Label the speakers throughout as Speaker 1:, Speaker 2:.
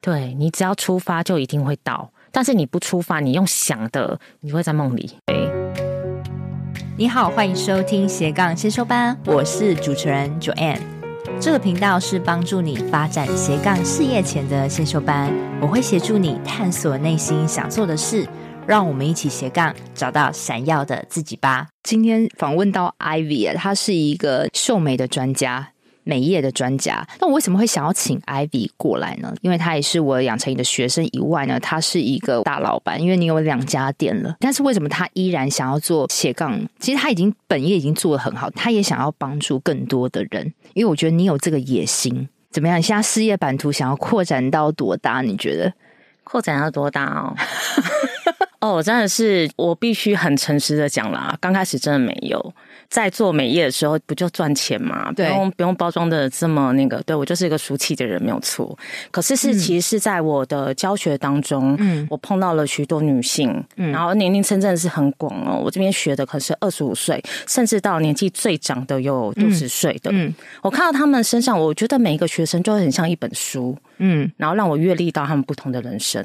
Speaker 1: 对，你只要出发就一定会到，但是你不出发，你用想的，你会在梦里。对，
Speaker 2: 你好，欢迎收听斜杠先修班，我是主持人 Joanne。这个频道是帮助你发展斜杠事业前的先修班，我会协助你探索内心想做的事，让我们一起斜杠找到闪耀的自己吧。今天访问到 Ivy，她是一个秀美的专家。美业的专家，那我为什么会想要请 Ivy 过来呢？因为他也是我养成你的学生以外呢，他是一个大老板，因为你有两家店了。但是为什么他依然想要做斜杠？其实他已经本业已经做得很好，他也想要帮助更多的人。因为我觉得你有这个野心，怎么样？你现在事业版图想要扩展到多大？你觉得
Speaker 1: 扩展到多大哦？哦，真的是我必须很诚实的讲啦，刚开始真的没有。在做美业的时候，不就赚钱嘛？对，不用不用包装的这么那个。对，我就是一个俗气的人，没有错。可是是其实是在我的教学当中，嗯，我碰到了许多女性，嗯，然后年龄层真的是很广哦。我这边学的可是二十五岁，甚至到年纪最长的有六十岁的。嗯，我看到他们身上，我觉得每一个学生就很像一本书。嗯，然后让我阅历到他们不同的人生。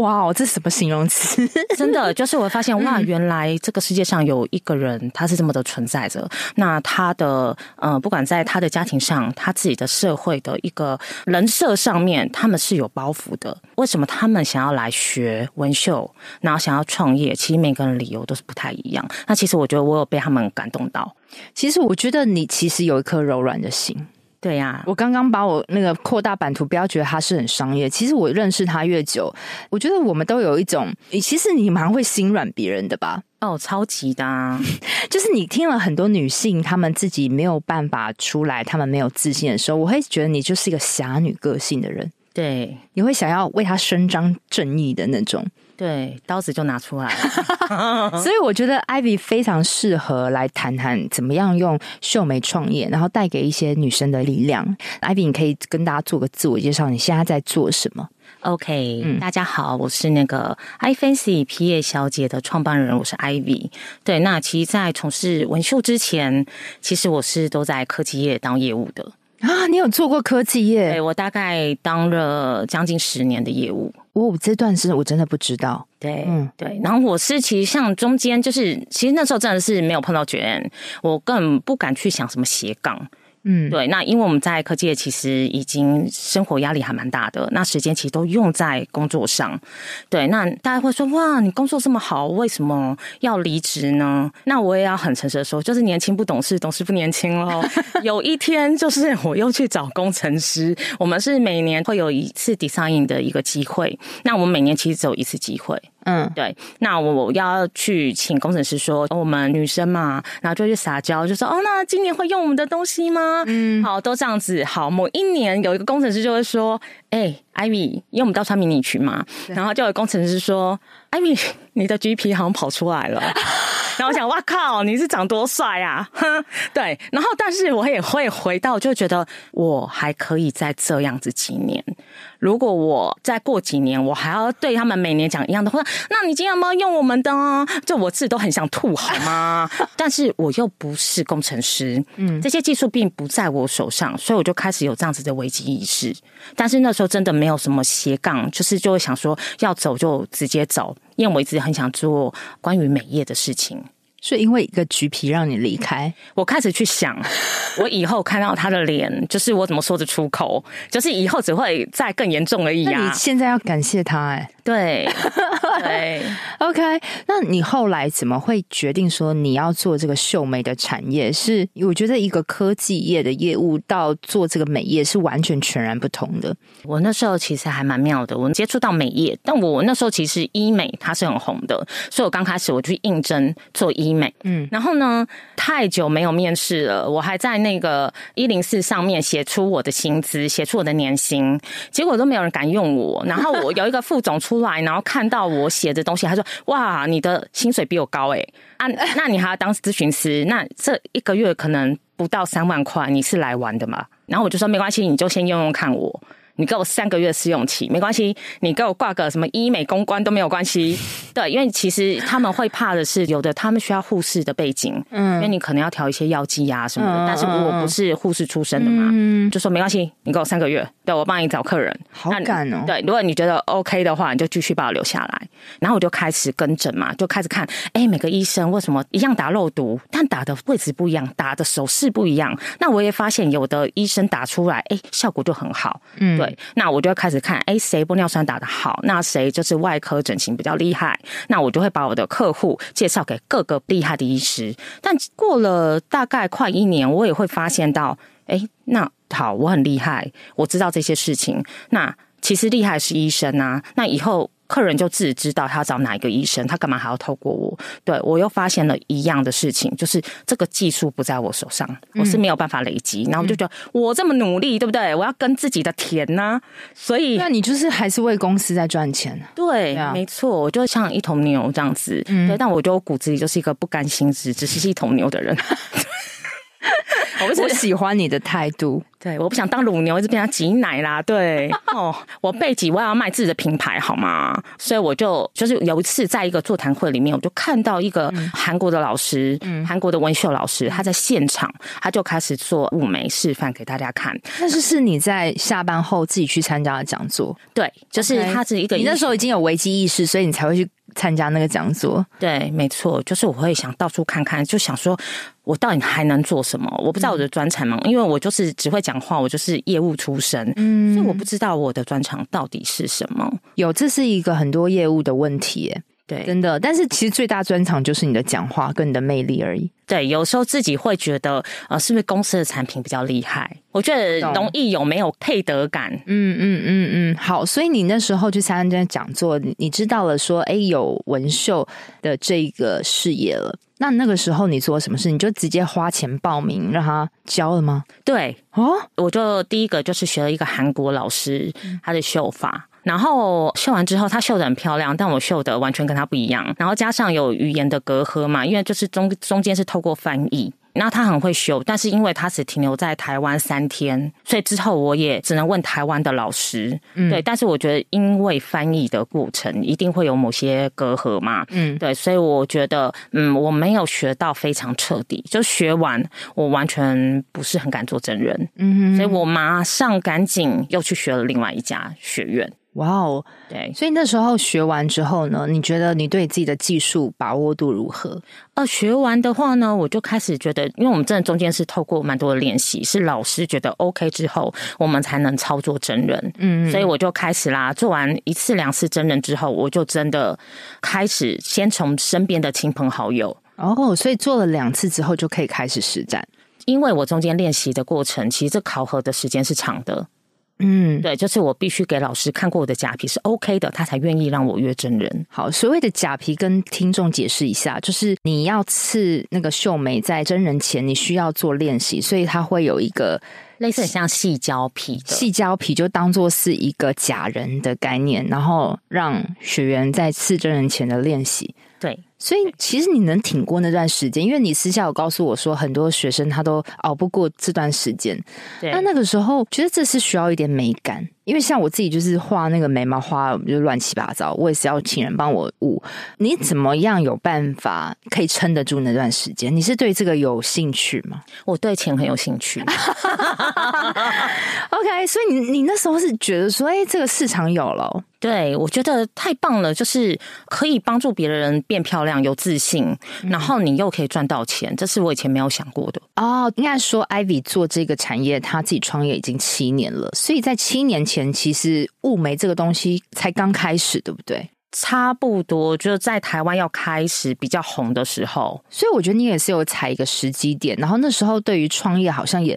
Speaker 2: 哇，这是什么形容词？
Speaker 1: 真的，就是我会发现哇，原来这个世界上有一个人，他是这么的存在着。那他的呃，不管在他的家庭上，他自己的社会的一个人设上面，他们是有包袱的。为什么他们想要来学纹绣，然后想要创业？其实每个人理由都是不太一样。那其实我觉得我有被他们感动到。
Speaker 2: 其实我觉得你其实有一颗柔软的心。
Speaker 1: 对呀、啊，
Speaker 2: 我刚刚把我那个扩大版图，不要觉得他是很商业。其实我认识他越久，我觉得我们都有一种，其实你蛮会心软别人的吧？
Speaker 1: 哦，超级的、啊，
Speaker 2: 就是你听了很多女性，她们自己没有办法出来，她们没有自信的时候，我会觉得你就是一个侠女个性的人。
Speaker 1: 对，
Speaker 2: 你会想要为她伸张正义的那种。
Speaker 1: 对，刀子就拿出来了。
Speaker 2: 所以我觉得 Ivy 非常适合来谈谈怎么样用秀眉创业，然后带给一些女生的力量。Ivy，你可以跟大家做个自我介绍，你现在在做什么
Speaker 1: ？OK，、嗯、大家好，我是那个 iFancy 皮叶小姐的创办人，我是 Ivy。对，那其实，在从事纹绣之前，其实我是都在科技业当业务的
Speaker 2: 啊。你有做过科技业？
Speaker 1: 对，我大概当了将近十年的业务。
Speaker 2: 哦，这段是我真的不知道。
Speaker 1: 对，嗯，对。然后我是其实像中间就是，其实那时候真的是没有碰到 Joanne，我更不敢去想什么斜杠。嗯，对，那因为我们在科技业其实已经生活压力还蛮大的，那时间其实都用在工作上。对，那大家会说哇，你工作这么好，为什么要离职呢？那我也要很诚实的说，就是年轻不懂事，懂事不年轻喽。有一天，就是我又去找工程师，我们是每年会有一次 design 的一个机会，那我们每年其实只有一次机会。嗯，对，那我要去请工程师说，我们女生嘛，然后就去撒娇，就说哦，那今年会用我们的东西吗？嗯，好，都这样子。好，某一年有一个工程师就会说，哎、欸，Ivy，因为我们都要穿迷你裙嘛，然后就有工程师说，Ivy，你的 GP 好像跑出来了。然后我想，哇靠，你是长多帅啊！哼，对。然后，但是我也会回到，就觉得我还可以再这样子几年。如果我再过几年，我还要对他们每年讲一样的话，那你今天有没有用我们的啊？就我自己都很想吐，好吗？但是我又不是工程师，嗯，这些技术并不在我手上，所以我就开始有这样子的危机意识。但是那时候真的没有什么斜杠，就是就会想说要走就直接走，因为我一直很想做关于美业的事情。
Speaker 2: 是因为一个橘皮让你离开，
Speaker 1: 我开始去想，我以后看到他的脸，就是我怎么说得出口，就是以后只会再更严重而已啊！
Speaker 2: 你现在要感谢他哎。
Speaker 1: 对对，
Speaker 2: OK。那你后来怎么会决定说你要做这个秀美的产业？是我觉得一个科技业的业务到做这个美业是完全全然不同的。
Speaker 1: 我那时候其实还蛮妙的，我接触到美业，但我那时候其实医美它是很红的，所以我刚开始我去应征做医美，嗯，然后呢，太久没有面试了，我还在那个一零四上面写出我的薪资，写出我的年薪，结果都没有人敢用我。然后我有一个副总出。出来，然后看到我写的东西，他说：“哇，你的薪水比我高哎！啊，那你还要当咨询师？那这一个月可能不到三万块，你是来玩的吗？”然后我就说：“没关系，你就先用用看我。”你给我三个月试用期没关系，你给我挂个什么医美公关都没有关系。对，因为其实他们会怕的是，有的他们需要护士的背景，嗯，因为你可能要调一些药剂啊什么的。但是我不是护士出身的嘛，嗯，就说没关系，你给我三个月，对，我帮你找客人。
Speaker 2: 好赶哦。
Speaker 1: 对，如果你觉得 OK 的话，你就继续把我留下来。然后我就开始跟诊嘛，就开始看，哎，每个医生为什么一样打肉毒，但打的位置不一样，打的手势不一样。那我也发现有的医生打出来，哎，效果就很好，嗯。对，那我就开始看，哎，谁玻尿酸打得好？那谁就是外科整形比较厉害？那我就会把我的客户介绍给各个厉害的医师。但过了大概快一年，我也会发现到，哎，那好，我很厉害，我知道这些事情。那其实厉害是医生啊。那以后。客人就自己知道他要找哪一个医生，他干嘛还要透过我？对，我又发现了一样的事情，就是这个技术不在我手上，我是没有办法累积。嗯、然后我就觉得我这么努力，对不对？我要跟自己的田呐、啊，所以
Speaker 2: 那你就是还是为公司在赚钱。
Speaker 1: 对，对啊、没错，我就像一头牛这样子。嗯、对，但我觉得我骨子里就是一个不甘心只只是一头牛的人。
Speaker 2: 我不喜欢你的态度，
Speaker 1: 对，我不想当乳牛，一直被他挤奶啦。对，哦，我背脊我要卖自己的品牌，好吗？所以我就就是有一次在一个座谈会里面，我就看到一个韩国的老师，嗯，韩国的文秀老师，他在现场，他就开始做雾眉示范给大家看。
Speaker 2: 但是是你在下班后自己去参加的讲座，
Speaker 1: 对，就是他是一个，
Speaker 2: 你那时候已经有危机意识，所以你才会去。参加那个讲座，
Speaker 1: 对，没错，就是我会想到处看看，就想说，我到底还能做什么？我不知道我的专长嘛，嗯、因为我就是只会讲话，我就是业务出身，嗯，所以我不知道我的专长到底是什么。
Speaker 2: 有，这是一个很多业务的问题，对，真的。但是其实最大专长就是你的讲话跟你的魅力而已。
Speaker 1: 对，有时候自己会觉得，呃，是不是公司的产品比较厉害？我觉得容易有没有配得感。
Speaker 2: 嗯嗯嗯嗯，好。所以你那时候去参加讲座，你知道了说，哎，有纹绣的这个事业了。那那个时候你做什么事？你就直接花钱报名让他教了吗？
Speaker 1: 对，哦，我就第一个就是学了一个韩国老师他的绣法。然后绣完之后，他绣的很漂亮，但我绣的完全跟他不一样。然后加上有语言的隔阂嘛，因为就是中中间是透过翻译。那他很会修，但是因为他只停留在台湾三天，所以之后我也只能问台湾的老师。嗯，对。但是我觉得，因为翻译的过程一定会有某些隔阂嘛。嗯，对。所以我觉得，嗯，我没有学到非常彻底，就学完，我完全不是很敢做真人。嗯，所以我马上赶紧又去学了另外一家学院。
Speaker 2: 哇哦
Speaker 1: 对，
Speaker 2: 所以那时候学完之后呢，你觉得你对自己的技术把握度如何？
Speaker 1: 呃，学完的话呢，我就开始觉得，因为我们真的中间是透过蛮多的练习，是老师觉得 OK 之后，我们才能操作真人。嗯，所以我就开始啦，做完一次两次真人之后，我就真的开始先从身边的亲朋好友。
Speaker 2: 哦，所以做了两次之后就可以开始实战，
Speaker 1: 因为我中间练习的过程，其实这考核的时间是长的。嗯，对，就是我必须给老师看过我的假皮是 OK 的，他才愿意让我约真人。
Speaker 2: 好，所谓的假皮跟听众解释一下，就是你要刺那个秀眉，在真人前你需要做练习，所以它会有一个
Speaker 1: 类似很像细胶皮
Speaker 2: 细，胶皮就当做是一个假人的概念，然后让学员在刺真人前的练习。
Speaker 1: 对。
Speaker 2: 所以其实你能挺过那段时间，因为你私下有告诉我说，很多学生他都熬不过这段时间。对，那那个时候觉得这是需要一点美感，因为像我自己就是画那个眉毛画就乱七八糟，我也是要请人帮我捂。你怎么样有办法可以撑得住那段时间？你是对这个有兴趣吗？
Speaker 1: 我对钱很有兴趣。
Speaker 2: OK，所以你你那时候是觉得说，哎，这个市场有了。
Speaker 1: 对，我觉得太棒了，就是可以帮助别人变漂亮、有自信，然后你又可以赚到钱，这是我以前没有想过的。
Speaker 2: 哦，应该说，Ivy 做这个产业，他自己创业已经七年了，所以在七年前，其实雾眉这个东西才刚开始，对不对？
Speaker 1: 差不多，就是在台湾要开始比较红的时候，
Speaker 2: 所以我觉得你也是有踩一个时机点，然后那时候对于创业，好像也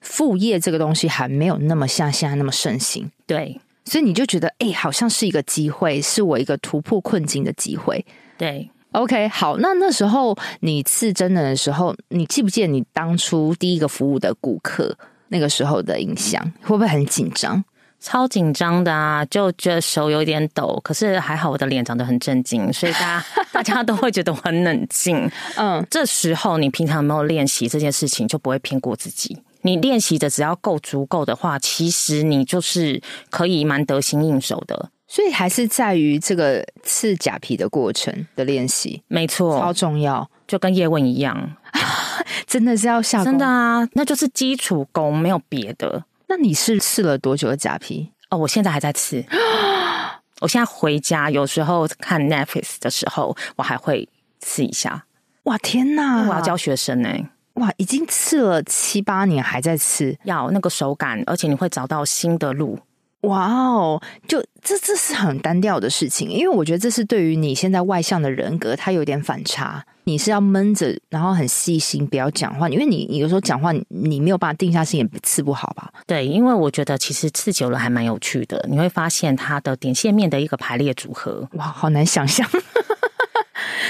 Speaker 2: 副业这个东西还没有那么像现在那么盛行，
Speaker 1: 对。
Speaker 2: 所以你就觉得，哎、欸，好像是一个机会，是我一个突破困境的机会。
Speaker 1: 对
Speaker 2: ，OK，好，那那时候你刺真人的时候，你记不记得你当初第一个服务的顾客那个时候的印象？会不会很紧张？
Speaker 1: 超紧张的啊，就觉得手有点抖。可是还好，我的脸长得很正经，所以大家 大家都会觉得我很冷静。嗯，这时候你平常没有练习这件事情，就不会骗过自己。你练习的只要够足够的话，其实你就是可以蛮得心应手的。
Speaker 2: 所以还是在于这个刺假皮的过程的练习，
Speaker 1: 没错，
Speaker 2: 超重要，
Speaker 1: 就跟叶问一样，
Speaker 2: 真的是要下
Speaker 1: 真的啊，那就是基础功，没有别的。
Speaker 2: 那你是刺了多久的假皮？
Speaker 1: 哦，我现在还在刺。我现在回家有时候看 Netflix 的时候，我还会刺一下。
Speaker 2: 哇，天哪！
Speaker 1: 我要教学生呢、欸。
Speaker 2: 哇，已经刺了七八年，还在刺，
Speaker 1: 要那个手感，而且你会找到新的路。
Speaker 2: 哇哦，就这这是很单调的事情，因为我觉得这是对于你现在外向的人格，它有点反差。你是要闷着，然后很细心，不要讲话，因为你你有时候讲话，你没有办法定下心，也刺不好吧？
Speaker 1: 对，因为我觉得其实刺久了还蛮有趣的，你会发现它的点线面的一个排列组合，
Speaker 2: 哇，好难想象。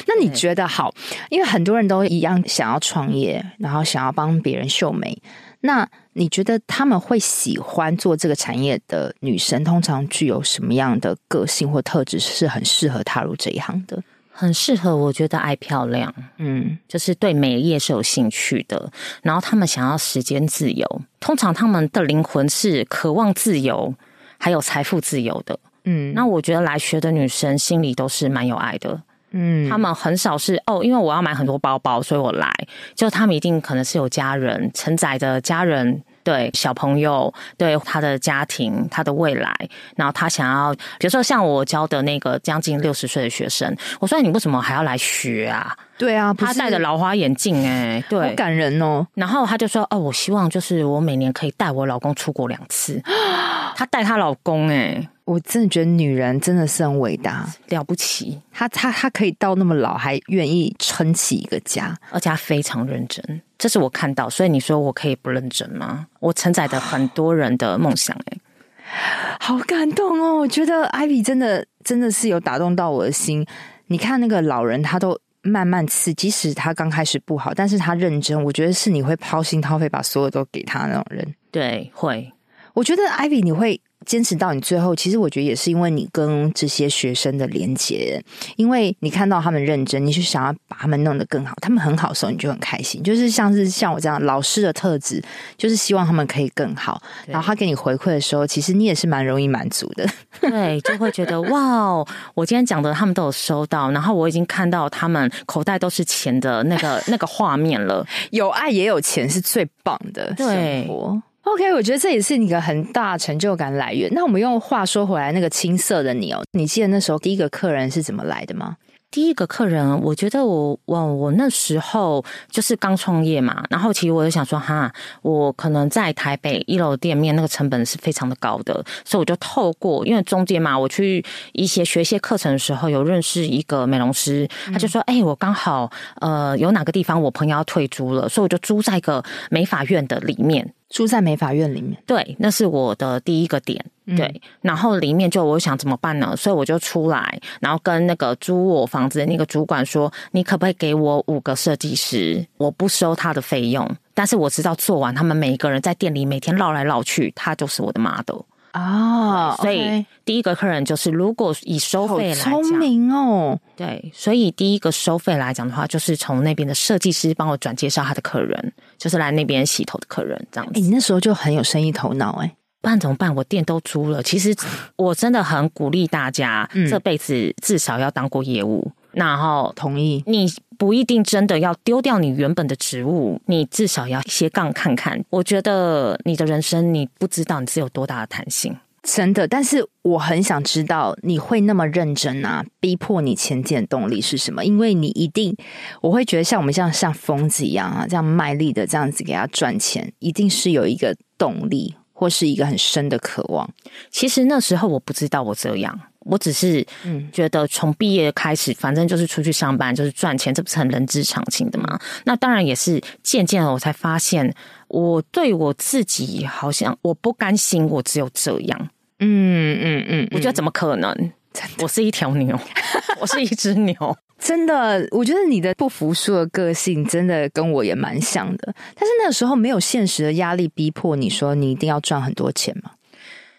Speaker 2: 那你觉得好？因为很多人都一样想要创业，然后想要帮别人秀美。那你觉得他们会喜欢做这个产业的女生，通常具有什么样的个性或特质，是很适合踏入这一行的？
Speaker 1: 很适合，我觉得爱漂亮，嗯，就是对美业是有兴趣的。然后他们想要时间自由，通常他们的灵魂是渴望自由，还有财富自由的。嗯，那我觉得来学的女生心里都是蛮有爱的。嗯，他们很少是哦，因为我要买很多包包，所以我来。就他们一定可能是有家人承载着家人，对小朋友，对他的家庭，他的未来。然后他想要，比如说像我教的那个将近六十岁的学生，我说你为什么还要来学啊？
Speaker 2: 对啊，
Speaker 1: 他戴着老花眼镜，哎，对，
Speaker 2: 好感人哦。
Speaker 1: 然后他就说，哦，我希望就是我每年可以带我老公出国两次。他带她老公，哎。
Speaker 2: 我真的觉得女人真的是很伟大，
Speaker 1: 了不起。
Speaker 2: 她她她可以到那么老还愿意撑起一个家，
Speaker 1: 而且她非常认真。这是我看到，所以你说我可以不认真吗？我承载着很多人的梦想，哎，
Speaker 2: 好感动哦！我觉得 Ivy 真的真的是有打动到我的心。你看那个老人，他都慢慢刺，即使他刚开始不好，但是他认真。我觉得是你会掏心掏肺把所有都给他那种人。
Speaker 1: 对，会。
Speaker 2: 我觉得 Ivy 你会。坚持到你最后，其实我觉得也是因为你跟这些学生的连接，因为你看到他们认真，你就想要把他们弄得更好，他们很好的时候，你就很开心。就是像是像我这样老师的特质，就是希望他们可以更好。然后他给你回馈的时候，其实你也是蛮容易满足的。
Speaker 1: 对，就会觉得哇，我今天讲的他们都有收到，然后我已经看到他们口袋都是钱的那个 那个画面了。
Speaker 2: 有爱也有钱是最棒的生活。对 OK，我觉得这也是你一个很大成就感来源。那我们用话说回来，那个青涩的你哦，你记得那时候第一个客人是怎么来的吗？
Speaker 1: 第一个客人，我觉得我我我那时候就是刚创业嘛，然后其实我就想说，哈，我可能在台北一楼店面那个成本是非常的高的，所以我就透过因为中间嘛，我去一些学一些课程的时候，有认识一个美容师，他就说，哎、嗯欸，我刚好呃有哪个地方我朋友要退租了，所以我就租在一个美发院的里面。
Speaker 2: 住在美法院里面，
Speaker 1: 对，那是我的第一个点，对。嗯、然后里面就我想怎么办呢？所以我就出来，然后跟那个租我房子的那个主管说：“你可不可以给我五个设计师？我不收他的费用，但是我知道做完，他们每一个人在店里每天绕来绕去，他就是我的 model。”
Speaker 2: 啊，
Speaker 1: 所以第一个客人就是，如果以收费来
Speaker 2: 讲，聪明哦，
Speaker 1: 对，所以第一个收费来讲的话，就是从那边的设计师帮我转介绍他的客人，就是来那边洗头的客人这样子。
Speaker 2: 欸，你那时候就很有生意头脑哎，
Speaker 1: 不然怎么办？我店都租了。其实我真的很鼓励大家，这辈子至少要当过业务。然后
Speaker 2: 同意，
Speaker 1: 你不一定真的要丢掉你原本的职务，你至少要斜杠看看。我觉得你的人生，你不知道你是有多大的弹性，
Speaker 2: 真的。但是我很想知道，你会那么认真啊？逼迫你前进的动力是什么？因为你一定，我会觉得像我们这样像疯子一样啊，这样卖力的这样子给他赚钱，一定是有一个动力，或是一个很深的渴望。
Speaker 1: 其实那时候我不知道我这样。我只是觉得从毕业开始，反正就是出去上班，就是赚钱，这不是很人之常情的吗？那当然也是渐渐的，我才发现，我对我自己好像我不甘心，我只有这样。嗯嗯嗯，我觉得怎么可能？我是一条牛，我是一只牛。
Speaker 2: 真的，我觉得你的不服输的个性真的跟我也蛮像的。但是那个时候没有现实的压力逼迫你说你一定要赚很多钱吗？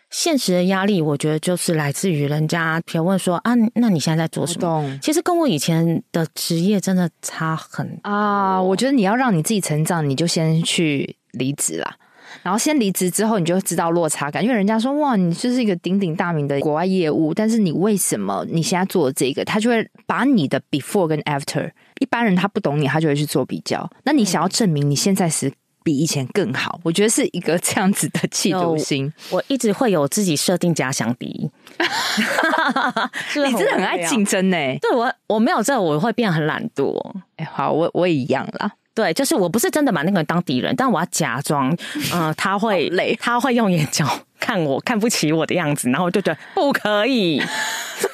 Speaker 1: 现实的压力，我觉得就是来自于人家提问说啊，那你现在在做什么？其实跟我以前的职业真的差很啊。
Speaker 2: 我觉得你要让你自己成长，你就先去离职啦。然后先离职之后，你就知道落差感，因为人家说哇，你就是一个鼎鼎大名的国外业务，但是你为什么你现在做这个？他就会把你的 before 跟 after，一般人他不懂你，他就会去做比较。那你想要证明你现在是比以前更好，我觉得是一个这样子的企图心。
Speaker 1: 我一直会有自己设定假想敌，
Speaker 2: 你真的很爱竞争呢、欸。
Speaker 1: 对我，我没有这个，我会变得很懒惰。
Speaker 2: 哎，好，我我也一样啦。
Speaker 1: 对，就是我不是真的把那个人当敌人，但我要假装，嗯、呃，他会累，他会用眼角看我看不起我的样子，然后我就觉得不可以，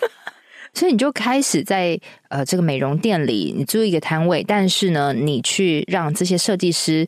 Speaker 2: 所以你就开始在呃这个美容店里，你租一个摊位，但是呢，你去让这些设计师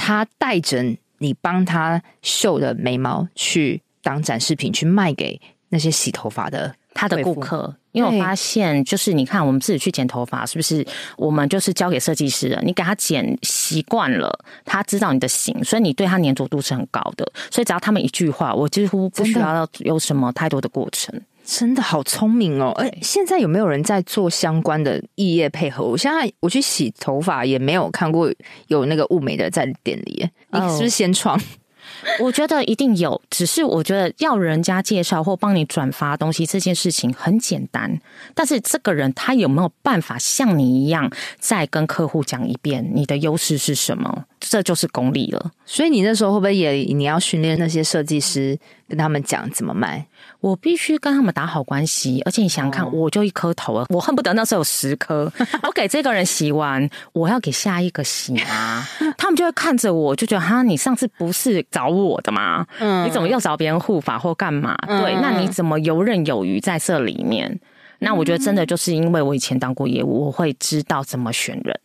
Speaker 2: 他带着你帮他绣的眉毛去当展示品去卖给那些洗头发的
Speaker 1: 他的顾客。因为我发现，就是你看，我们自己去剪头发，是不是？我们就是交给设计师了。你给他剪习惯了，他知道你的型，所以你对他粘着度是很高的。所以只要他们一句话，我几乎不需要有什么太多的过程。
Speaker 2: 真的好聪明哦！哎，现在有没有人在做相关的异业配合？我现在我去洗头发也没有看过有那个物美的在店里。你是不是先创？
Speaker 1: 我觉得一定有，只是我觉得要人家介绍或帮你转发东西这件事情很简单，但是这个人他有没有办法像你一样再跟客户讲一遍你的优势是什么？这就是功力了。
Speaker 2: 所以你那时候会不会也你要训练那些设计师跟他们讲怎么卖？
Speaker 1: 我必须跟他们打好关系，而且你想想看，我就一颗头，我恨不得那时候有十颗。我给这个人洗完，我要给下一个洗啊，他们就会看着我，就觉得哈，你上次不是找我的吗？嗯，你怎么又找别人护法或干嘛？对，那你怎么游刃有余在这里面？那我觉得真的就是因为我以前当过业务，我会知道怎么选人。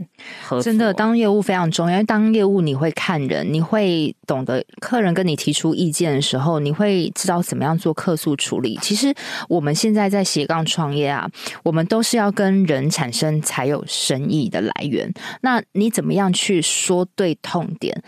Speaker 2: 真的，当业务非常重要，因为当业务你会看人，你会懂得客人跟你提出意见的时候，你会知道怎么样做客诉处理。其实我们现在在斜杠创业啊，我们都是要跟人产生才有生意的来源。那你怎么样去说对痛点？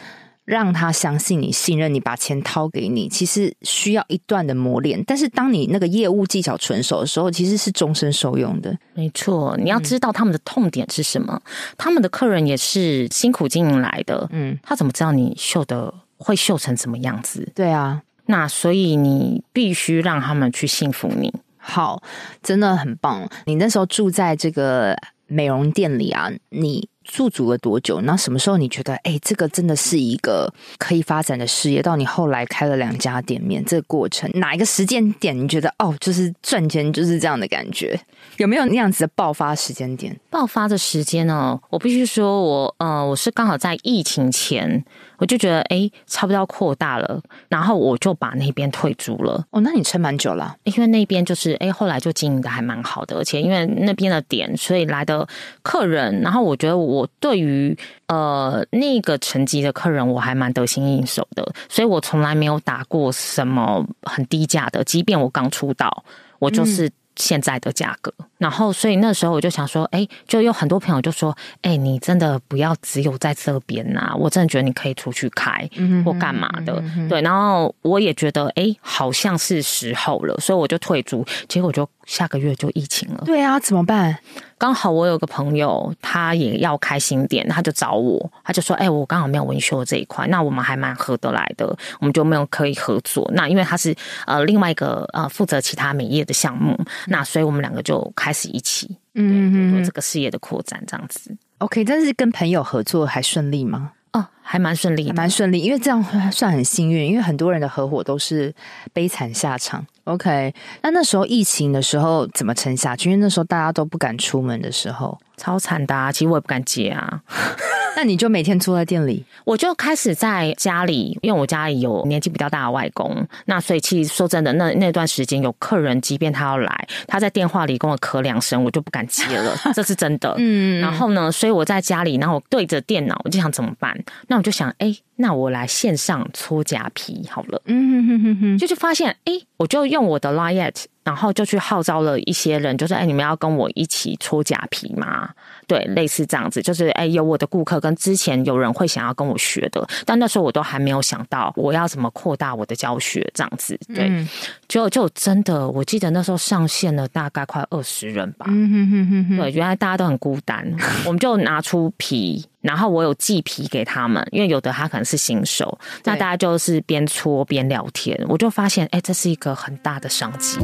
Speaker 2: 让他相信你、信任你，把钱掏给你，其实需要一段的磨练。但是当你那个业务技巧纯熟的时候，其实是终身受用的。
Speaker 1: 没错，你要知道他们的痛点是什么，嗯、他们的客人也是辛苦经营来的。嗯，他怎么知道你绣的会绣成什么样子？
Speaker 2: 对啊，
Speaker 1: 那所以你必须让他们去信服你。
Speaker 2: 好，真的很棒。你那时候住在这个美容店里啊，你。驻足了多久？那什么时候你觉得，哎、这个真的是一个可以发展的事业？到你后来开了两家店面，这个过程哪一个时间点你觉得，哦，就是赚钱就是这样的感觉？有没有那样子的爆发时间点？
Speaker 1: 爆发的时间呢？我必须说我，呃，我是刚好在疫情前。我就觉得哎，差不多要扩大了，然后我就把那边退租了。
Speaker 2: 哦，那你撑蛮久了，
Speaker 1: 因为那边就是哎，后来就经营的还蛮好的，而且因为那边的点，所以来的客人，然后我觉得我对于呃那个层级的客人，我还蛮得心应手的，所以我从来没有打过什么很低价的，即便我刚出道，我就是。嗯现在的价格，然后所以那时候我就想说，哎，就有很多朋友就说，哎，你真的不要只有在这边呐，我真的觉得你可以出去开或干嘛的，嗯嗯、对。然后我也觉得，哎，好像是时候了，所以我就退租，结果就下个月就疫情了。
Speaker 2: 对啊，怎么办？
Speaker 1: 刚好我有个朋友，他也要开新店，他就找我，他就说：“哎、欸，我刚好没有文修这一块，那我们还蛮合得来的，我们就没有可以合作。那因为他是呃另外一个呃负责其他美业的项目，那所以我们两个就开始一起嗯做这个事业的扩展这样子。
Speaker 2: OK，但是跟朋友合作还顺利吗？
Speaker 1: 哦，还蛮顺利，
Speaker 2: 蛮顺利，因为这样算很幸运，因为很多人的合伙都是悲惨下场。” OK，那那时候疫情的时候怎么撑下去？因为那时候大家都不敢出门的时候，
Speaker 1: 超惨的啊！其实我也不敢接啊。
Speaker 2: 那你就每天坐在店里？
Speaker 1: 我就开始在家里，因为我家里有年纪比较大的外公，那所以其实说真的，那那段时间有客人，即便他要来，他在电话里跟我咳两声，我就不敢接了，这是真的。嗯，然后呢，所以我在家里，然后我对着电脑，我就想怎么办？那我就想，哎、欸。那我来线上搓假皮好了，嗯哼哼哼哼，就就发现，哎，我就用我的 Line@，然后就去号召了一些人，就是哎，你们要跟我一起搓假皮吗？对，类似这样子，就是哎，有我的顾客跟之前有人会想要跟我学的，但那时候我都还没有想到我要怎么扩大我的教学这样子，对，嗯、就就真的，我记得那时候上线了大概快二十人吧，嗯哼哼哼哼，对，原来大家都很孤单，我们就拿出皮。然后我有寄皮给他们，因为有的他可能是新手，那大家就是边搓边聊天，我就发现，哎，这是一个很大的商机。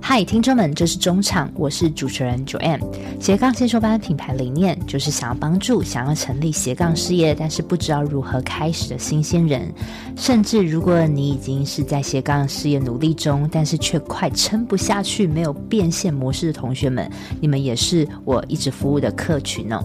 Speaker 2: 嗨，听众们，这是中场，我是主持人 Joanne。斜杠先修班品牌理念就是想要帮助想要成立斜杠事业，但是不知道如何开始的新鲜人，甚至如果你已经是在斜杠事业努力中，但是却快撑不下去，没有变现模式的同学们，你们也是我一直服务的客群哦。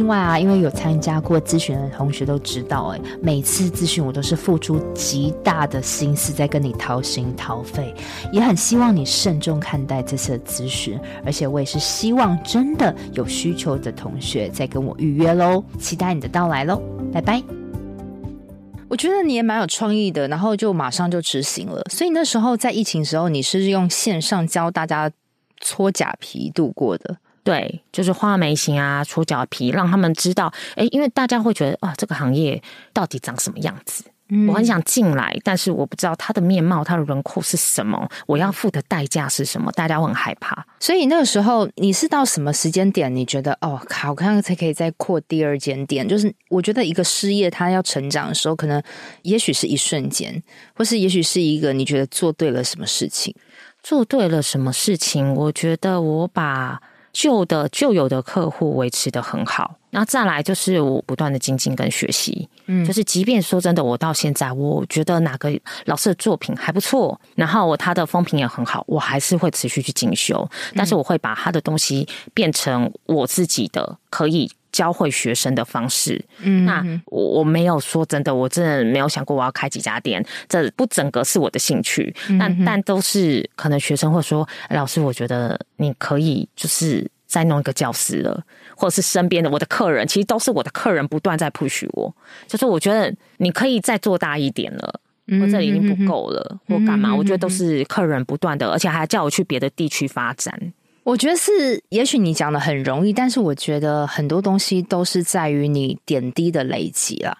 Speaker 2: 另外啊，因为有参加过咨询的同学都知道，哎，每次咨询我都是付出极大的心思在跟你掏心掏肺，也很希望你慎重看待这次的咨询，而且我也是希望真的有需求的同学再跟我预约喽，期待你的到来喽，拜拜。我觉得你也蛮有创意的，然后就马上就执行了，所以那时候在疫情时候，你是用线上教大家搓假皮度过的。
Speaker 1: 对，就是画眉形啊，搓脚皮，让他们知道，哎，因为大家会觉得啊，这个行业到底长什么样子？嗯，我很想进来，但是我不知道它的面貌、它的轮廓是什么，我要付的代价是什么？大家会很害怕。
Speaker 2: 所以那个时候，你是到什么时间点？你觉得哦，好看才可以再扩第二间店？就是我觉得一个事业它要成长的时候，可能也许是一瞬间，或是也许是一个你觉得做对了什么事情？
Speaker 1: 做对了什么事情？我觉得我把。旧的旧有的客户维持的很好，然后再来就是我不断的精进跟学习，嗯，就是即便说真的，我到现在我觉得哪个老师的作品还不错，然后我他的风评也很好，我还是会持续去进修，但是我会把他的东西变成我自己的可以。教会学生的方式，嗯，那我我没有说真的，我真的没有想过我要开几家店，这不整个是我的兴趣，但但都是可能学生会说，老师，我觉得你可以就是再弄一个教室了，或者是身边的我的客人，其实都是我的客人不断在 push 我，就是我觉得你可以再做大一点了，我这里已经不够了，或干嘛，我觉得都是客人不断的，而且还叫我去别的地区发展。
Speaker 2: 我觉得是，也许你讲的很容易，但是我觉得很多东西都是在于你点滴的累积了。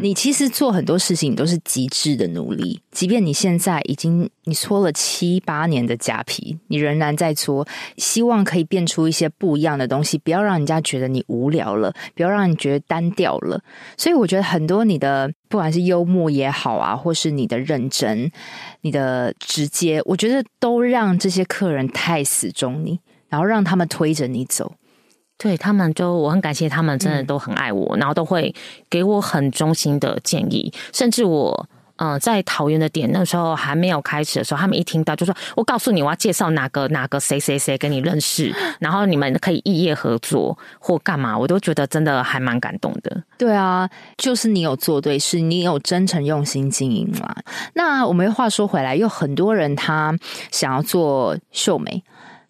Speaker 2: 你其实做很多事情都是极致的努力，即便你现在已经你搓了七八年的假皮，你仍然在搓，希望可以变出一些不一样的东西，不要让人家觉得你无聊了，不要让你觉得单调了。所以我觉得很多你的不管是幽默也好啊，或是你的认真、你的直接，我觉得都让这些客人太死忠你，然后让他们推着你走。
Speaker 1: 对他们，就我很感谢他们，真的都很爱我，嗯、然后都会给我很衷心的建议。甚至我，嗯、呃，在桃园的点那时候还没有开始的时候，他们一听到就说：“我告诉你，我要介绍哪个哪个谁谁谁跟你认识，然后你们可以异业合作或干嘛。”我都觉得真的还蛮感动的。
Speaker 2: 对啊，就是你有做对事，你有真诚用心经营嘛。那我们话说回来，有很多人他想要做绣眉。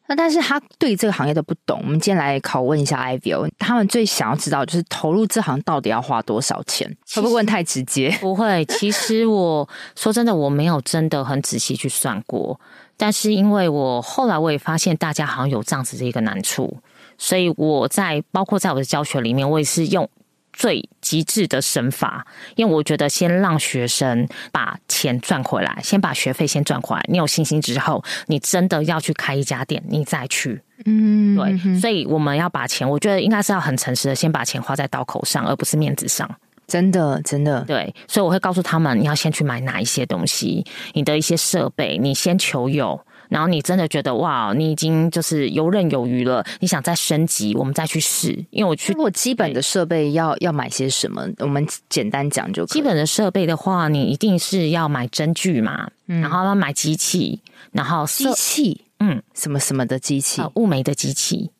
Speaker 2: 那但是他对这个行业都不懂。我们今天来拷问一下 Ivy，他们最想要知道就是投入这行到底要花多少钱？会不会问太直接？
Speaker 1: 不会，其实我说真的，我没有真的很仔细去算过。但是因为我后来我也发现大家好像有这样子的一个难处，所以我在包括在我的教学里面，我也是用。最极致的神法，因为我觉得先让学生把钱赚回来，先把学费先赚回来。你有信心之后，你真的要去开一家店，你再去。嗯，对，所以我们要把钱，我觉得应该是要很诚实的，先把钱花在刀口上，而不是面子上。
Speaker 2: 真的，真的，
Speaker 1: 对。所以我会告诉他们，你要先去买哪一些东西，你的一些设备，你先求有。然后你真的觉得哇，你已经就是游刃有余了，你想再升级，我们再去试。因为我去，
Speaker 2: 如果基本的设备要要买些什么？我们简单讲就。
Speaker 1: 基本的设备的话，你一定是要买针具嘛，嗯、然后要买机器，然后
Speaker 2: 机器，嗯，什么什么的机器，
Speaker 1: 物美的机器。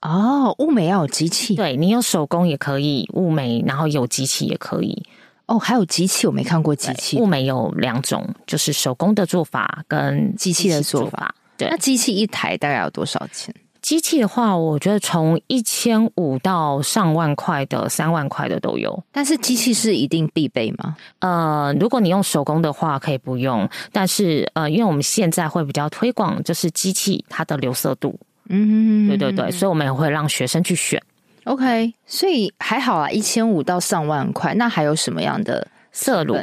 Speaker 2: 哦，物美要有机器，
Speaker 1: 对，你有手工也可以物美，然后有机器也可以。
Speaker 2: 哦，还有机器，我没看过机器。
Speaker 1: 雾眉有两种，就是手工的做法跟机器的做法。对，
Speaker 2: 那机器一台大概要多少钱？
Speaker 1: 机器的话，我觉得从一千五到上万块的、三万块的都有。
Speaker 2: 但是机器是一定必备吗？
Speaker 1: 呃，如果你用手工的话，可以不用。但是呃，因为我们现在会比较推广，就是机器它的流色度。嗯，对对对，所以我们也会让学生去选。
Speaker 2: OK，所以还好啊，一千五到上万块。那还有什么样的
Speaker 1: 色乳？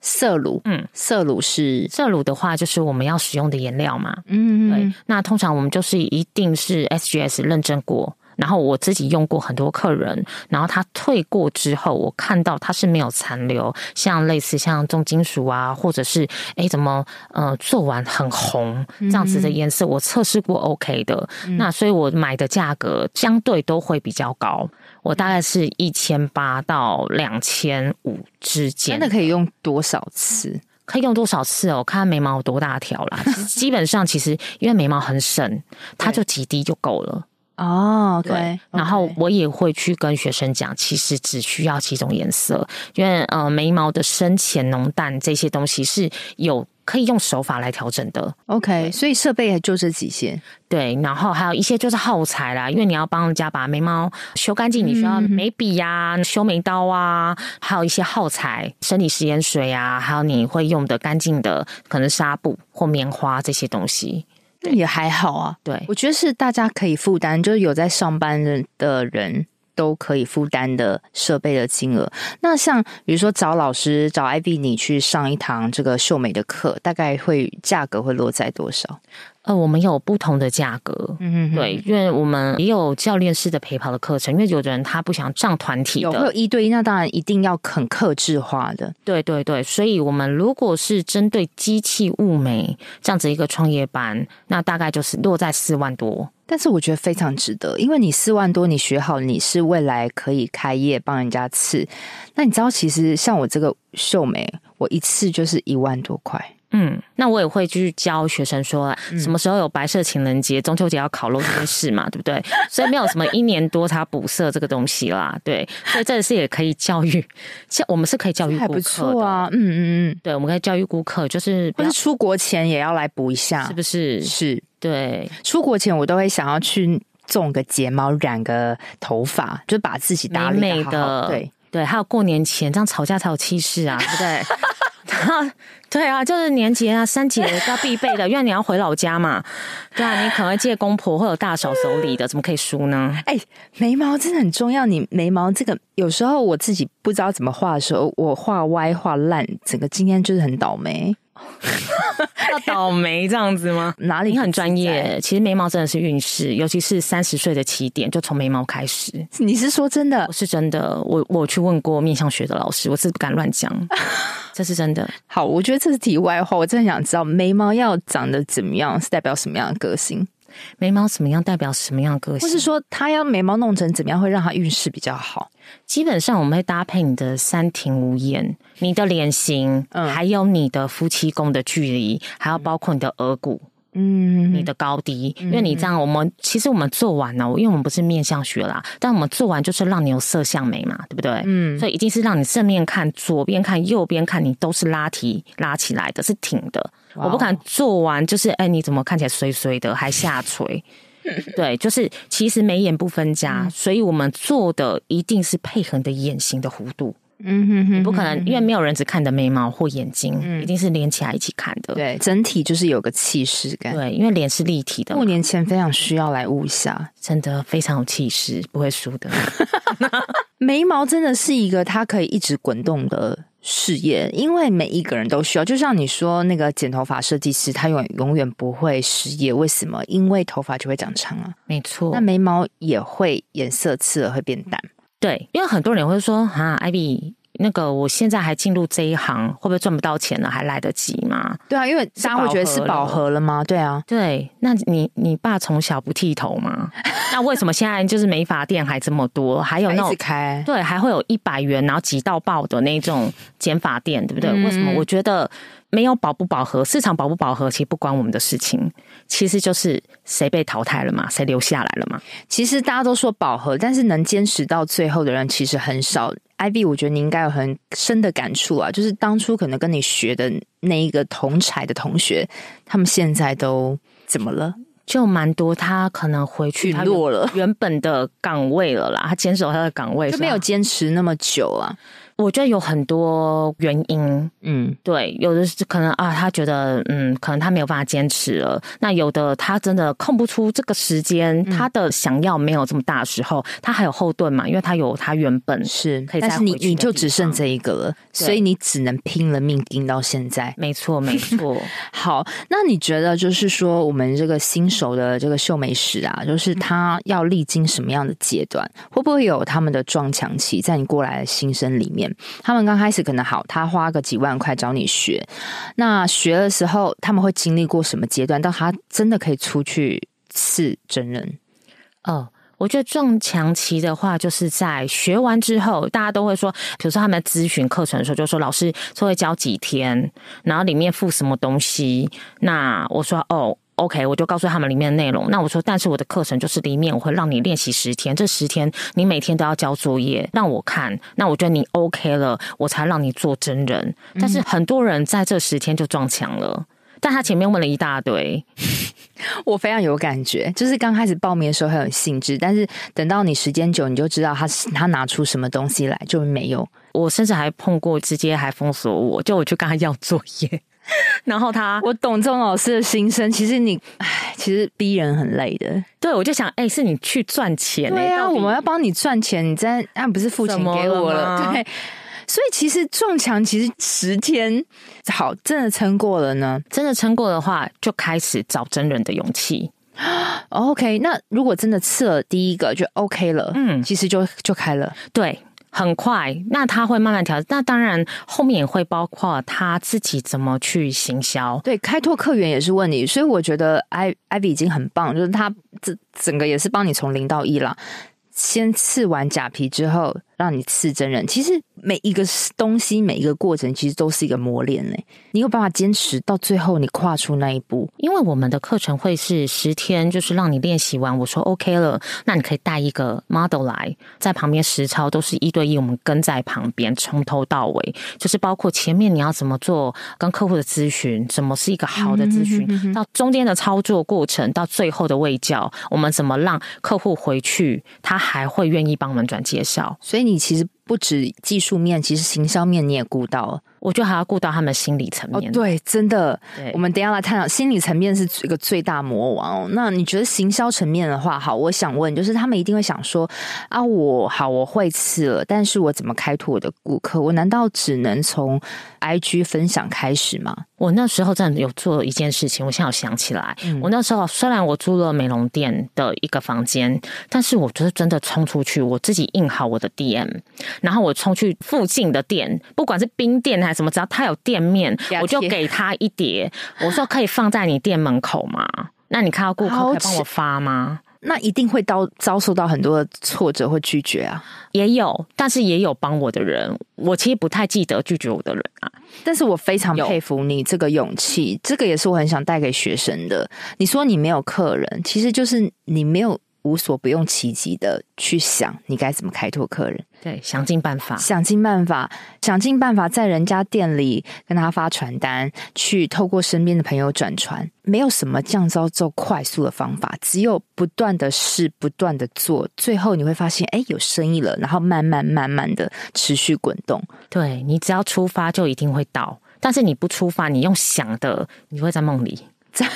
Speaker 2: 色乳，嗯，色乳是
Speaker 1: 色乳的话，就是我们要使用的颜料嘛，嗯，对。那通常我们就是一定是 SGS 认证过。然后我自己用过很多客人，然后他退过之后，我看到他是没有残留，像类似像重金属啊，或者是哎怎么呃做完很红这样子的颜色，我测试过 OK 的。嗯、那所以我买的价格相对都会比较高，我大概是一千八到两千五之间。
Speaker 2: 真的可以用多少次？
Speaker 1: 可以用多少次哦？看眉毛有多大条啦。基本上其实因为眉毛很省，它就几滴就够了。
Speaker 2: 哦，对，
Speaker 1: 对，然后我也会去跟学生讲，其实只需要几种颜色，因为呃，眉毛的深浅浓淡这些东西是有可以用手法来调整的。
Speaker 2: OK，所以设备也就这几些。
Speaker 1: 对，然后还有一些就是耗材啦，因为你要帮人家把眉毛修干净，你需要眉笔呀、啊、修眉刀啊，还有一些耗材，生理食盐水啊，还有你会用的干净的可能纱布或棉花这些东西。
Speaker 2: 也还好啊，
Speaker 1: 对，
Speaker 2: 我觉得是大家可以负担，就是有在上班的的人都可以负担的设备的金额。那像比如说找老师找 Ivy 你去上一堂这个秀美的课，大概会价格会落在多少？
Speaker 1: 呃，我们有不同的价格，嗯哼，对，因为我们也有教练式的陪跑的课程，因为有的人他不想上团体的，
Speaker 2: 有会有一对一，那当然一定要很克制化的，
Speaker 1: 对对对，所以我们如果是针对机器物美这样子一个创业班，那大概就是落在四万多，
Speaker 2: 但是我觉得非常值得，因为你四万多，你学好，你是未来可以开业帮人家刺，那你知道其实像我这个秀眉，我一次就是一万多块。
Speaker 1: 嗯，那我也会去教学生说，什么时候有白色情人节、中秋节要烤肉这件事嘛，对不对？所以没有什么一年多才补色这个东西啦，对。所以这个是也可以教育，像我们是可以教育顾客的
Speaker 2: 啊，嗯嗯嗯，
Speaker 1: 对，我们可以教育顾客，就是
Speaker 2: 不是出国前也要来补一下，
Speaker 1: 是不是？
Speaker 2: 是，
Speaker 1: 对。
Speaker 2: 出国前我都会想要去种个睫毛、染个头发，就把自己打理
Speaker 1: 美的，对对。还有过年前这样吵架才有气势啊，对不对？对啊，就是年节啊、三节要必备的，因为你要回老家嘛。对啊，你可能会借公婆或者大嫂手里的，怎么可以输呢？
Speaker 2: 哎，眉毛真的很重要。你眉毛这个，有时候我自己不知道怎么画的时候，我画歪画烂，整个今天就是很倒霉。
Speaker 1: 要 倒霉这样子吗？
Speaker 2: 哪里？
Speaker 1: 你很专业。其实眉毛真的是运势，尤其是三十岁的起点，就从眉毛开始。
Speaker 2: 你是说真的？
Speaker 1: 我是真的。我我去问过面相学的老师，我是不敢乱讲。这是真的。
Speaker 2: 好，我觉得这是题外话。我真的想知道眉毛要长得怎么样，是代表什么样的个性？
Speaker 1: 眉毛怎么样代表什么样的个性？
Speaker 2: 或是说他要眉毛弄成怎么样会让他运势比较好？
Speaker 1: 基本上我们会搭配你的三庭五眼、你的脸型，嗯，还有你的夫妻宫的距离，还要包括你的额骨。嗯，你的高低，因为你这样，我们其实我们做完了，因为我们不是面相学啦，但我们做完就是让你有色相美嘛，对不对？嗯，所以一定是让你正面看、左边看、右边看，你都是拉提拉起来的，是挺的。我不敢做完就是，哎，你怎么看起来衰衰的，还下垂？对，就是其实眉眼不分家，所以我们做的一定是配合你的眼型的弧度。嗯哼哼，不可能，因为没有人只看的眉毛或眼睛，嗯、一定是连起来一起看的。
Speaker 2: 对，整体就是有个气势感。
Speaker 1: 对，因为脸是立体的。
Speaker 2: 过年前非常需要来雾一下，
Speaker 1: 真的非常有气势，不会输的。
Speaker 2: 眉毛真的是一个它可以一直滚动的事业，因为每一个人都需要。就像你说那个剪头发设计师，他永远永远不会失业，为什么？因为头发就会长长啊。
Speaker 1: 没错，
Speaker 2: 那眉毛也会颜色刺了会变淡。
Speaker 1: 对，因为很多人会说啊，Ivy，那个我现在还进入这一行，会不会赚不到钱了？还来得及吗？
Speaker 2: 对啊，因为大家会觉得是饱和了吗？对啊，
Speaker 1: 对。那你你爸从小不剃头吗？那为什么现在就是美发店还这么多？还有那种
Speaker 2: 开
Speaker 1: 对，还会有一百元然后挤到爆的那种剪发店，对不对？嗯、为什么？我觉得没有饱不饱和，市场饱不饱和，其实不关我们的事情，其实就是谁被淘汰了嘛，谁留下来了嘛。
Speaker 2: 其实大家都说饱和，但是能坚持到最后的人其实很少。Ivy，我觉得你应该有很深的感触啊，就是当初可能跟你学的那一个同才的同学，他们现在都怎么了？
Speaker 1: 就蛮多，他可能回去他
Speaker 2: 落了
Speaker 1: 原本的岗位了啦，他坚守他的岗位，
Speaker 2: 就没有坚持那么久啊。
Speaker 1: 我觉得有很多原因，嗯，对，有的是可能啊，他觉得嗯，可能他没有办法坚持了。那有的他真的空不出这个时间，嗯、他的想要没有这么大的时候，他还有后盾嘛，因为他有他原本是可以再回去。但是你
Speaker 2: 你就只剩这一个了，所以你只能拼了命盯到现在。
Speaker 1: 没错，没错。
Speaker 2: 好，那你觉得就是说，我们这个新手的这个秀美师啊，就是他要历经什么样的阶段？会不会有他们的撞墙期？在你过来的新生里面？他们刚开始可能好，他花个几万块找你学，那学的时候他们会经历过什么阶段？到他真的可以出去刺真人？
Speaker 1: 哦，我觉得撞墙期的话，就是在学完之后，大家都会说，比如说他们咨询课程的时候，就说老师说会教几天，然后里面附什么东西？那我说哦。OK，我就告诉他们里面的内容。那我说，但是我的课程就是里面我会让你练习十天，这十天你每天都要交作业让我看。那我觉得你 OK 了，我才让你做真人。但是很多人在这十天就撞墙了，但他前面问了一大堆，
Speaker 2: 我非常有感觉。就是刚开始报名的时候很有兴致，但是等到你时间久，你就知道他他拿出什么东西来就没有。
Speaker 1: 我甚至还碰过直接还封锁我，就我去跟他要作业。然后他，
Speaker 2: 我懂这种老师的心声。其实你，唉，其实逼人很累的。
Speaker 1: 对，我就想，哎、欸，是你去赚钱、欸，
Speaker 2: 对啊，我们要帮你赚钱，你在，啊，不是付钱给我了，了 对。所以其实撞墙，其实十天好，真的撑过了呢。
Speaker 1: 真的撑过的话，就开始找真人的勇气。
Speaker 2: OK，那如果真的刺了第一个就 OK 了，嗯，其实就就开了，
Speaker 1: 对。很快，那他会慢慢调。那当然，后面也会包括他自己怎么去行销。
Speaker 2: 对，开拓客源也是问题。所以我觉得艾艾比已经很棒，就是他这整个也是帮你从零到一了。先刺完假皮之后，让你刺真人。其实每一个东西，每一个过程，其实都是一个磨练嘞。你有办法坚持到最后，你跨出那一步。
Speaker 1: 因为我们的课程会是十天，就是让你练习完，我说 OK 了，那你可以带一个 model 来，在旁边实操，都是一对一，我们跟在旁边，从头到尾，就是包括前面你要怎么做跟客户的咨询，怎么是一个好的咨询，嗯、哼哼哼到中间的操作过程，到最后的卫教，我们怎么让客户回去，他还会愿意帮我们转介绍，
Speaker 2: 所以。你其实不止技术面，其实行销面你也顾到了。
Speaker 1: 我觉得还要顾到他们心理层面。
Speaker 2: 哦，对，真的。对我们等一下来探讨心理层面是一个最大魔王哦。那你觉得行销层面的话，好，我想问，就是他们一定会想说啊，我好，我会刺了，但是我怎么开拓我的顾客？我难道只能从 IG 分享开始吗？
Speaker 1: 我那时候真的有做一件事情，我现在有想起来，嗯、我那时候虽然我租了美容店的一个房间，但是我就是真的冲出去，我自己印好我的 DM，然后我冲去附近的店，不管是冰店还是什么，只要他有店面，我就给他一叠。我说可以放在你店门口吗？那你看到顾客可以帮我发吗？
Speaker 2: 那一定会遭遭受到很多的挫折或拒绝啊，
Speaker 1: 也有，但是也有帮我的人。我其实不太记得拒绝我的人啊，
Speaker 2: 但是我非常佩服你这个勇气，这个也是我很想带给学生的。你说你没有客人，其实就是你没有。无所不用其极的去想，你该怎么开拓客人？
Speaker 1: 对，想尽办法，
Speaker 2: 想尽办法，想尽办法，在人家店里跟他发传单，去透过身边的朋友转传。没有什么降招做快速的方法，只有不断的试，不断的做，最后你会发现，哎，有生意了，然后慢慢慢慢的持续滚动。
Speaker 1: 对，你只要出发，就一定会到。但是你不出发，你用想的，你会在梦里。
Speaker 2: 真 的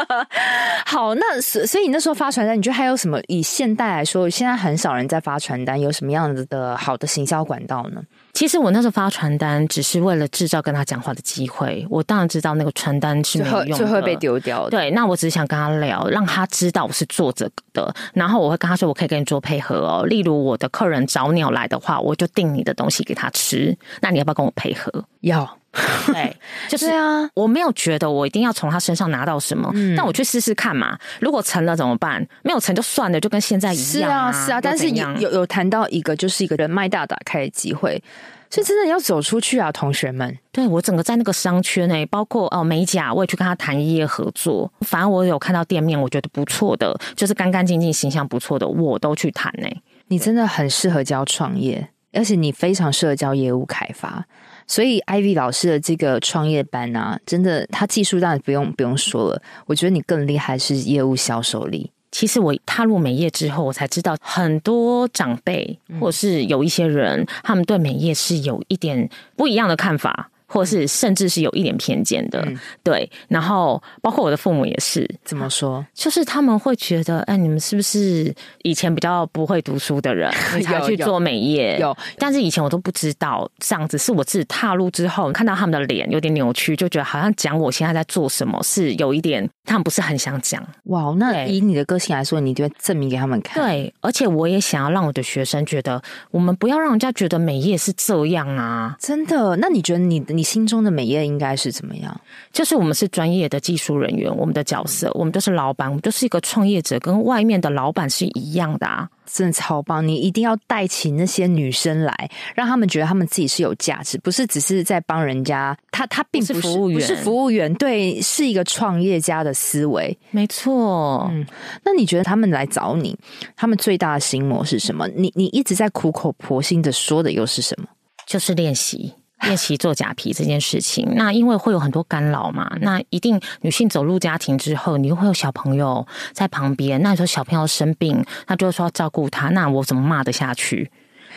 Speaker 2: 好，那所所以你那时候发传单，你觉得还有什么？以现代来说，现在很少人在发传单，有什么样子的好的行销管道呢？
Speaker 1: 其实我那时候发传单，只是为了制造跟他讲话的机会。我当然知道那个传单是没有用的，
Speaker 2: 最后被丢掉。
Speaker 1: 对，那我只是想跟他聊，让他知道我是做这个的。然后我会跟他说，我可以跟你做配合哦。例如我的客人找鸟来的话，我就订你的东西给他吃。那你要不要跟我配合？
Speaker 2: 要。
Speaker 1: 对，就是啊，我没有觉得我一定要从他身上拿到什么，嗯、但我去试试看嘛。如果成了怎么办？没有成就算了，就跟现在一样啊。
Speaker 2: 是啊，是啊。但是有有有谈到一个，就是一个人脉大打开的机会，所以真的要走出去啊，同学们。
Speaker 1: 对，我整个在那个商圈内，包括哦美甲，我也去跟他谈一夜合作。反正我有看到店面，我觉得不错的，就是干干净净、形象不错的，我都去谈呢。
Speaker 2: 你真的很适合教创业，而且你非常适合教业务开发。所以，Ivy 老师的这个创业班啊，真的，他技术当然不用不用说了。我觉得你更厉害是业务销售力。
Speaker 1: 其实我踏入美业之后，我才知道很多长辈或是有一些人，他们对美业是有一点不一样的看法。或是甚至是有一点偏见的，嗯、对，然后包括我的父母也是。
Speaker 2: 怎么说？
Speaker 1: 就是他们会觉得，哎，你们是不是以前比较不会读书的人，你才去做美业？
Speaker 2: 有，有，
Speaker 1: 但是以前我都不知道这样子，是我自己踏入之后，看到他们的脸有点扭曲，就觉得好像讲我现在在做什么是有一点，他们不是很想讲。
Speaker 2: 哇，那以你的个性来说，你就会证明给他们看。
Speaker 1: 对，而且我也想要让我的学生觉得，我们不要让人家觉得美业是这样啊！
Speaker 2: 真的？那你觉得你你？心中的美业应该是怎么样？
Speaker 1: 就是我们是专业的技术人员，我们的角色，我们都是老板，我们就是一个创业者，跟外面的老板是一样的啊！
Speaker 2: 真的超棒！你一定要带起那些女生来，让他们觉得他们自己是有价值，不是只是在帮人家。他他并不是，
Speaker 1: 不是服务员，
Speaker 2: 不是服务员，对，是一个创业家的思维。
Speaker 1: 没错。
Speaker 2: 嗯，那你觉得他们来找你，他们最大的心魔是什么？你你一直在苦口婆心的说的又是什么？
Speaker 1: 就是练习。练习做假皮这件事情，那因为会有很多干扰嘛，那一定女性走入家庭之后，你又会有小朋友在旁边，那你说小朋友生病，那就是说要照顾他，那我怎么骂得下去？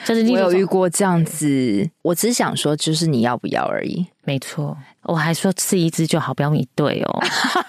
Speaker 1: 就是
Speaker 2: 我有遇过这样子，我只想说，就是你要不要而已。
Speaker 1: 没错，我还说刺一支就好，不要一对哦。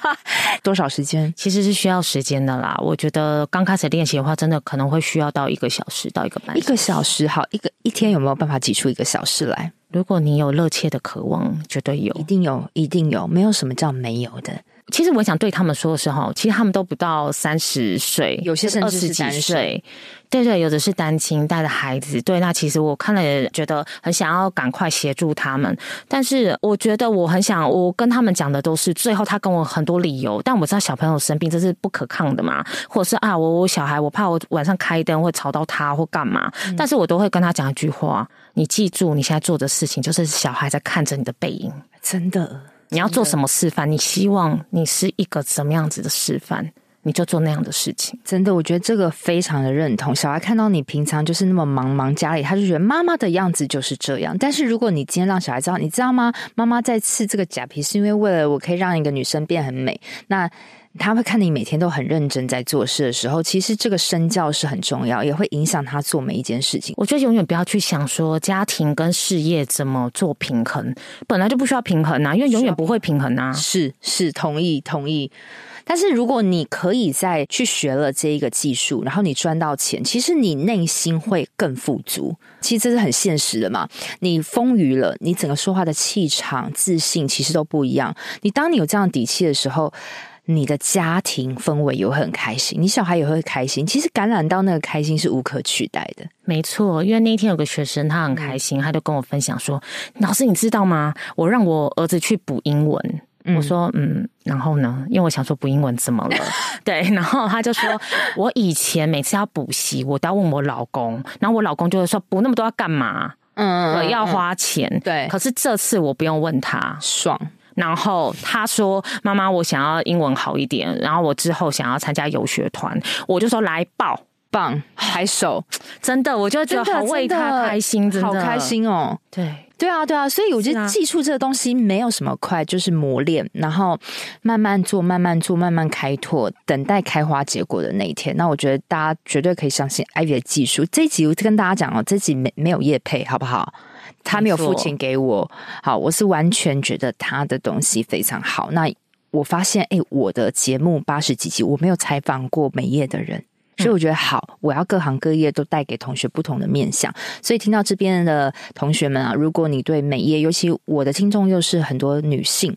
Speaker 2: 多少时间？
Speaker 1: 其实是需要时间的啦。我觉得刚开始练习的话，真的可能会需要到一个小时到一个半小时。
Speaker 2: 一个小时好，一个一天有没有办法挤出一个小时来？
Speaker 1: 如果你有热切的渴望，绝对有，
Speaker 2: 一定有，一定有，没有什么叫没有的。
Speaker 1: 其实我想对他们说的时候，其实他们都不到三十岁，
Speaker 2: 有些甚至是几岁。
Speaker 1: 对对，有的是单亲带着孩子。对，那其实我看了也觉得很想要赶快协助他们，但是我觉得我很想，我跟他们讲的都是最后他跟我很多理由，但我知道小朋友生病这是不可抗的嘛，或者是啊，我我小孩我怕我晚上开灯会吵到他或干嘛，嗯、但是我都会跟他讲一句话：你记住你现在做的事情，就是小孩在看着你的背影，
Speaker 2: 真的。
Speaker 1: 你要做什么示范？你希望你是一个什么样子的示范？你就做那样的事情。
Speaker 2: 真的，我觉得这个非常的认同。小孩看到你平常就是那么忙忙家里，他就觉得妈妈的样子就是这样。但是如果你今天让小孩知道，你知道吗？妈妈在刺这个假皮是因为为了我可以让一个女生变很美。那他会看你每天都很认真在做事的时候，其实这个身教是很重要，也会影响他做每一件事情。
Speaker 1: 我觉得永远不要去想说家庭跟事业怎么做平衡，本来就不需要平衡啊，因为永远不会平衡啊。
Speaker 2: 是是，同意同意。但是如果你可以再去学了这一个技术，然后你赚到钱，其实你内心会更富足。其实这是很现实的嘛。你丰腴了，你整个说话的气场、自信其实都不一样。你当你有这样底气的时候，你的家庭氛围也会很开心，你小孩也会开心。其实感染到那个开心是无可取代的。
Speaker 1: 没错，因为那一天有个学生他很开心，他就跟我分享说：“老师，你知道吗？我让我儿子去补英文。”我说嗯，然后呢？因为我想说补英文怎么了？对，然后他就说，我以前每次要补习，我都要问我老公，然后我老公就会说补那么多要干嘛？嗯，嗯，要花钱。对，可是这次我不用问他，
Speaker 2: 爽。
Speaker 1: 然后他说：“妈妈，我想要英文好一点，然后我之后想要参加游学团。”我就说：“来报，
Speaker 2: 棒，拍手！真的，
Speaker 1: 我就觉得好为他开心，
Speaker 2: 好开心哦。”
Speaker 1: 对。
Speaker 2: 对啊，对啊，所以我觉得技术这个东西没有什么快，就是磨练，然后慢慢做，慢慢做，慢慢开拓，等待开花结果的那一天。那我觉得大家绝对可以相信 Ivy 的技术。这一集我跟大家讲哦，这一集没没有叶配，好不好？他没有付钱给我，好，我是完全觉得他的东西非常好。那我发现，哎，我的节目八十几集，我没有采访过美业的人。所以我觉得好，我要各行各业都带给同学不同的面向。所以听到这边的同学们啊，如果你对美业，尤其我的听众又是很多女性，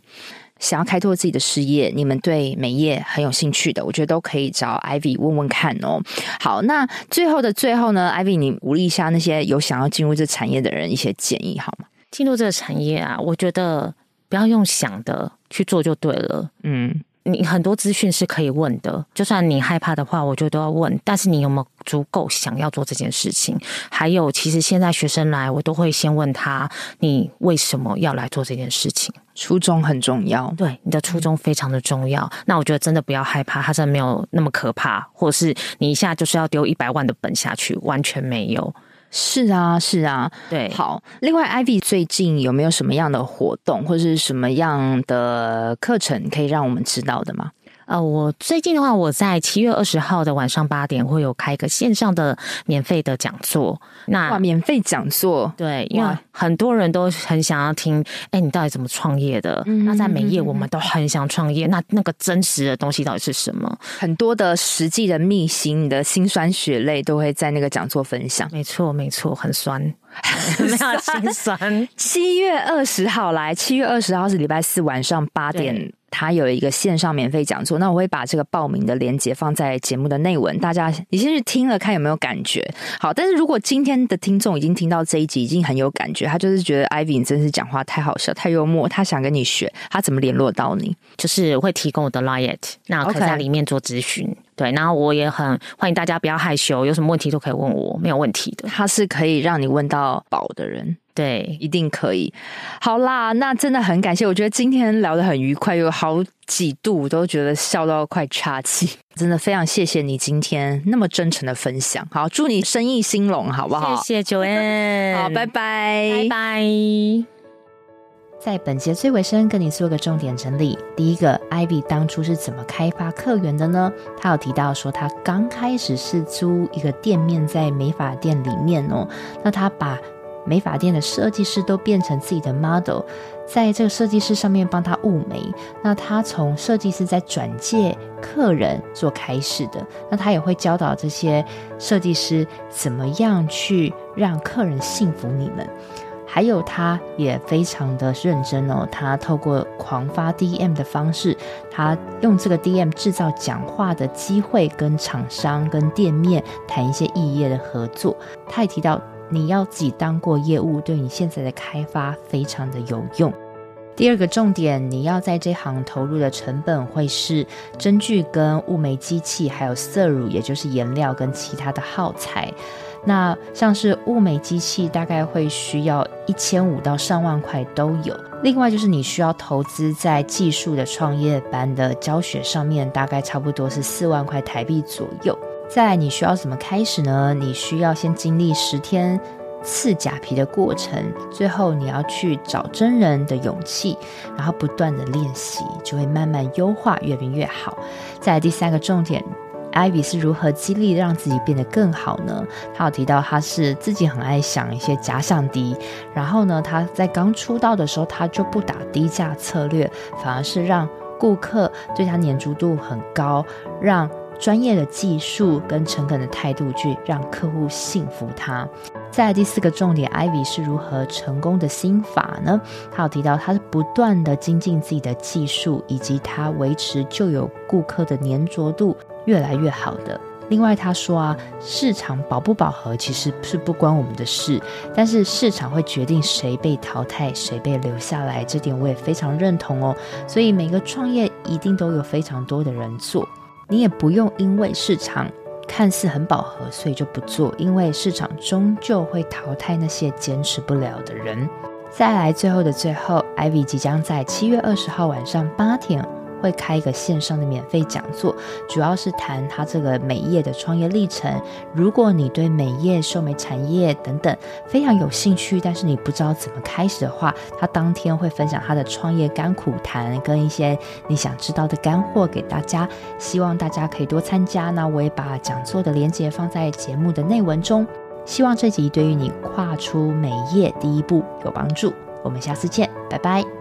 Speaker 2: 想要开拓自己的事业，你们对美业很有兴趣的，我觉得都可以找 Ivy 问问看哦。好，那最后的最后呢，Ivy 你鼓励一下那些有想要进入这产业的人一些建议好吗？
Speaker 1: 进入这个产业啊，我觉得不要用想的去做就对了。嗯。你很多资讯是可以问的，就算你害怕的话，我觉得都要问。但是你有没有足够想要做这件事情？还有，其实现在学生来，我都会先问他：你为什么要来做这件事情？
Speaker 2: 初衷很重要，
Speaker 1: 对，你的初衷非常的重要。那我觉得真的不要害怕，它真的没有那么可怕，或者是你一下就是要丢一百万的本下去，完全没有。
Speaker 2: 是啊，是啊，
Speaker 1: 对。
Speaker 2: 好，另外，Ivy 最近有没有什么样的活动，或者是什么样的课程可以让我们知道的吗？
Speaker 1: 呃，我最近的话，我在七月二十号的晚上八点会有开一个线上的免费的讲座。那
Speaker 2: 免费讲座，
Speaker 1: 对，因为很多人都很想要听，哎，你到底怎么创业的？嗯、那在美业，我们都很想创业。那那个真实的东西到底是什么？
Speaker 2: 很多的实际的秘辛，你的辛酸血泪都会在那个讲座分享。
Speaker 1: 没错，没错，很酸，没有心酸。
Speaker 2: 七月二十号来，七月二十号是礼拜四晚上八点。他有一个线上免费讲座，那我会把这个报名的链接放在节目的内文，大家你先去听了看有没有感觉。好，但是如果今天的听众已经听到这一集，已经很有感觉，他就是觉得 Ivy 真是讲话太好笑、太幽默，他想跟你学，他怎么联络到你？
Speaker 1: 就是会提供我的 Liet，那可以在里面做咨询。Okay. 对，然后我也很欢迎大家不要害羞，有什么问题都可以问我，没有问题的。
Speaker 2: 他是可以让你问到饱的人。
Speaker 1: 对，
Speaker 2: 一定可以。好啦，那真的很感谢。我觉得今天聊得很愉快，有好几度都觉得笑到快岔气。真的非常谢谢你今天那么真诚的分享。好，祝你生意兴隆，好不好？
Speaker 1: 谢谢 Joanne。
Speaker 2: 好，拜拜，
Speaker 1: 拜拜。
Speaker 2: 在本节最尾声，跟你做个重点整理。第一个，Ivy 当初是怎么开发客源的呢？他有提到说，他刚开始是租一个店面在美发店里面哦。那他把美发店的设计师都变成自己的 model，在这个设计师上面帮他雾眉。那他从设计师在转介客人做开始的，那他也会教导这些设计师怎么样去让客人信服你们。还有，他也非常的认真哦，他透过狂发 DM 的方式，他用这个 DM 制造讲话的机会，跟厂商、跟店面谈一些异业的合作。他也提到。你要自己当过业务，对你现在的开发非常的有用。第二个重点，你要在这行投入的成本会是针具跟雾眉机器，还有色乳，也就是颜料跟其他的耗材。那像是雾眉机器，大概会需要一千五到上万块都有。另外就是你需要投资在技术的创业班的教学上面，大概差不多是四万块台币左右。再来，你需要怎么开始呢？你需要先经历十天刺假皮的过程，最后你要去找真人的勇气，然后不断的练习，就会慢慢优化，越变越好。再来第三个重点，Ivy 是如何激励让自己变得更好呢？他有提到他是自己很爱想一些假想敌，然后呢，他在刚出道的时候，他就不打低价策略，反而是让顾客对他黏着度很高，让专业的技术跟诚恳的态度去让客户信服他。在第四个重点，Ivy 是如何成功的心法呢？他有提到，他是不断的精进自己的技术，以及他维持旧有顾客的粘着度越来越好的。另外，他说啊，市场饱不饱和其实是不关我们的事，但是市场会决定谁被淘汰，谁被留下来。这点我也非常认同哦。所以每个创业一定都有非常多的人做。你也不用因为市场看似很饱和，所以就不做，因为市场终究会淘汰那些坚持不了的人。再来，最后的最后，Ivy 即将在七月二十号晚上八点。会开一个线上的免费讲座，主要是谈他这个美业的创业历程。如果你对美业、瘦美产业等等非常有兴趣，但是你不知道怎么开始的话，他当天会分享他的创业甘苦谈，跟一些你想知道的干货给大家。希望大家可以多参加。那我也把讲座的链接放在节目的内文中。希望这集对于你跨出美业第一步有帮助。我们下次见，拜拜。